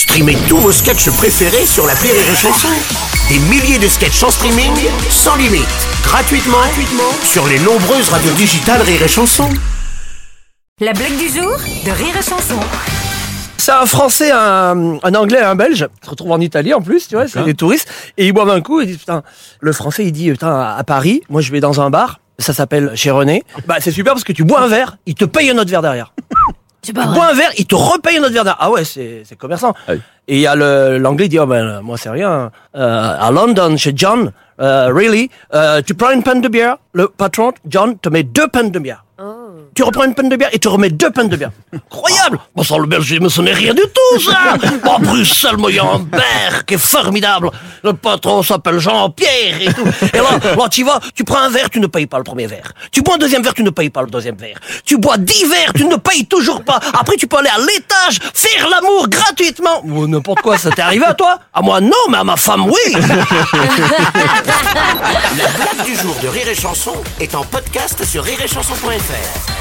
Streamez tous vos sketchs préférés sur la Rire et Chanson. Des milliers de sketchs en streaming, sans limite, gratuitement, gratuitement sur les nombreuses radios digitales Rire et Chanson. La blague du jour de Rire et Chanson. C'est un Français, un, un Anglais et un Belge. Ils se retrouvent en Italie en plus, tu vois, c'est des touristes. Et ils boivent un coup et ils disent, putain, le Français il dit, putain, à Paris, moi je vais dans un bar, ça s'appelle chez René. Bah c'est super parce que tu bois un verre, il te paye un autre verre derrière. Tu bois un verre, il te repaye un autre verre. Ah ouais, c'est c'est commerçant. Et il y a le- l'anglais qui dit, oh ben moi c'est rien. Euh, à London, chez John, euh, really, euh, tu prends une panne de bière, le patron, John, te met deux pannes de bière. Tu reprends une panne de bière et tu remets deux pannes de bière. Incroyable Bon, sans le belgisme, ce n'est rien du tout, ça Bon, Bruxelles, moi, il y a un qui est formidable. Le patron s'appelle Jean-Pierre et tout. Et là, là, tu vas, tu prends un verre, tu ne payes pas le premier verre. Tu bois un deuxième verre, tu ne payes pas le deuxième verre. Tu bois dix verres, tu ne payes toujours pas. Après, tu peux aller à l'étage, faire l'amour gratuitement. Ou n'importe quoi, ça t'est arrivé à toi? À moi, non, mais à ma femme, oui La blague du jour de Rire et Chanson est en podcast sur rireetchanson.fr.